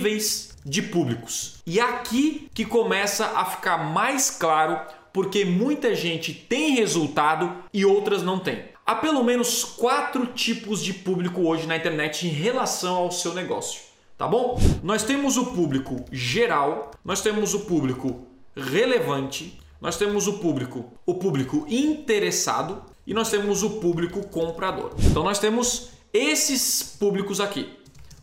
níveis de públicos. E aqui que começa a ficar mais claro porque muita gente tem resultado e outras não tem. Há pelo menos quatro tipos de público hoje na internet em relação ao seu negócio, tá bom? Nós temos o público geral, nós temos o público relevante, nós temos o público, o público interessado e nós temos o público comprador. Então nós temos esses públicos aqui.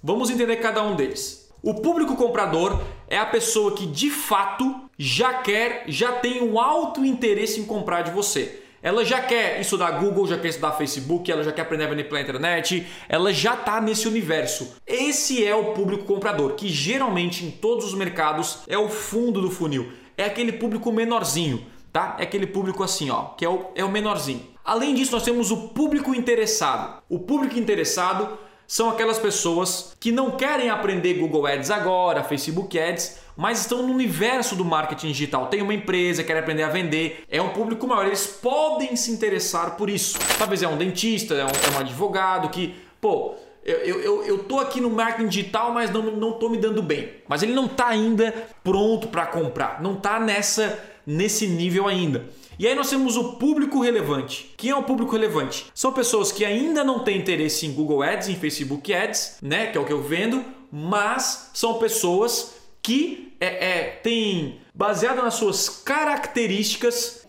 Vamos entender cada um deles. O público comprador é a pessoa que de fato já quer, já tem um alto interesse em comprar de você. Ela já quer estudar Google, já quer estudar Facebook, ela já quer aprender a vender pela internet, ela já está nesse universo. Esse é o público comprador, que geralmente em todos os mercados é o fundo do funil. É aquele público menorzinho, tá? É aquele público assim, ó, que é o, é o menorzinho. Além disso, nós temos o público interessado. O público interessado são aquelas pessoas que não querem aprender Google Ads agora, Facebook Ads, mas estão no universo do marketing digital. Tem uma empresa, quer aprender a vender, é um público maior, eles podem se interessar por isso. Talvez é um dentista, é um, é um advogado que, pô, eu, eu, eu tô aqui no marketing digital, mas não, não tô me dando bem. Mas ele não tá ainda pronto para comprar, não tá nessa nesse nível ainda. E aí nós temos o público relevante. Quem é o público relevante? São pessoas que ainda não têm interesse em Google Ads, em Facebook Ads, né, que é o que eu vendo, mas são pessoas que é, é, tem, baseado nas suas características,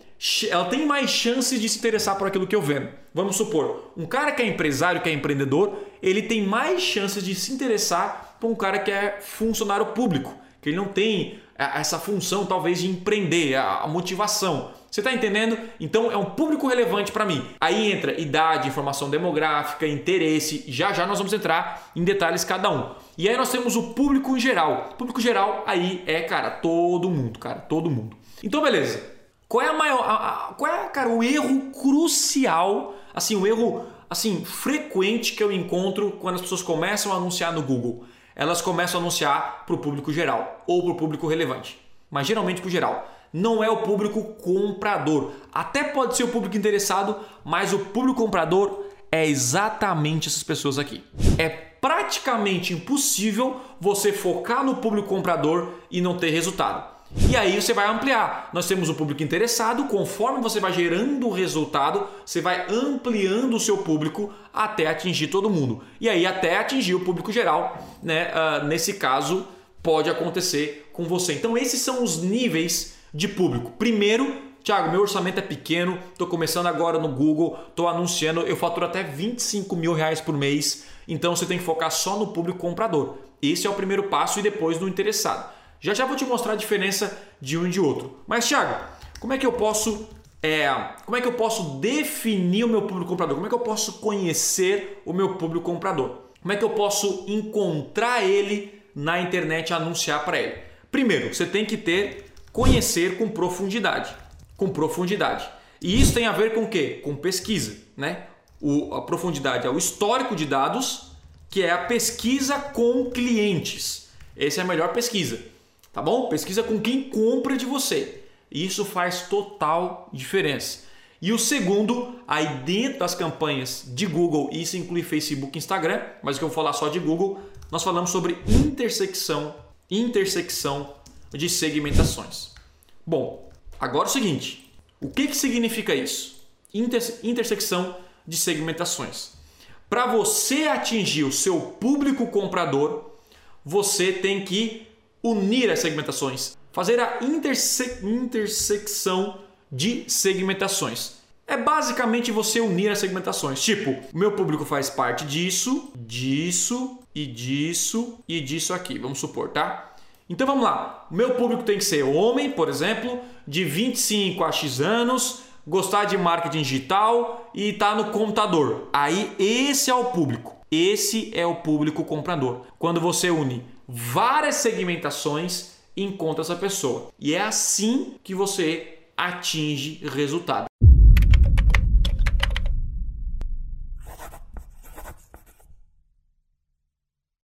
ela tem mais chances de se interessar por aquilo que eu vendo. Vamos supor, um cara que é empresário, que é empreendedor, ele tem mais chances de se interessar por um cara que é funcionário público, que ele não tem essa função talvez de empreender, a motivação. Você está entendendo? Então é um público relevante para mim. Aí entra idade, informação demográfica, interesse. Já já nós vamos entrar em detalhes cada um. E aí nós temos o público em geral. O público geral aí é, cara, todo mundo, cara, todo mundo. Então beleza. Qual é a maior, a, a, qual é, cara, o erro crucial, assim, o erro assim frequente que eu encontro quando as pessoas começam a anunciar no Google? Elas começam a anunciar para o público geral ou para o público relevante, mas geralmente para o geral não é o público comprador. Até pode ser o público interessado, mas o público comprador é exatamente essas pessoas aqui. É praticamente impossível você focar no público comprador e não ter resultado. E aí você vai ampliar. Nós temos o público interessado, conforme você vai gerando o resultado, você vai ampliando o seu público até atingir todo mundo. E aí até atingir o público geral, né? Uh, nesse caso, pode acontecer com você. Então esses são os níveis de público. Primeiro, Tiago, meu orçamento é pequeno, estou começando agora no Google, estou anunciando, eu faturo até 25 mil reais por mês, então você tem que focar só no público comprador. Esse é o primeiro passo e depois no interessado. Já já vou te mostrar a diferença de um e de outro. Mas, Tiago, como é que eu posso é, como é que eu posso definir o meu público comprador? Como é que eu posso conhecer o meu público comprador? Como é que eu posso encontrar ele na internet e anunciar para ele? Primeiro, você tem que ter conhecer com profundidade. Com profundidade. E isso tem a ver com o quê? Com pesquisa. Né? O, a profundidade é o histórico de dados, que é a pesquisa com clientes. Essa é a melhor pesquisa. Tá bom? Pesquisa com quem compra de você. Isso faz total diferença. E o segundo, aí dentro das campanhas de Google, isso inclui Facebook e Instagram, mas que eu vou falar só de Google, nós falamos sobre intersecção, intersecção de segmentações. Bom, agora é o seguinte: o que, que significa isso? Inter intersecção de segmentações. Para você atingir o seu público comprador, você tem que unir as segmentações, fazer a interse intersecção de segmentações. É basicamente você unir as segmentações. Tipo, meu público faz parte disso, disso e disso e disso aqui. Vamos supor, tá? Então vamos lá. Meu público tem que ser homem, por exemplo, de 25 a X anos, gostar de marketing digital e estar tá no computador. Aí esse é o público. Esse é o público comprador. Quando você une várias segmentações, encontra essa pessoa. E é assim que você atinge resultado.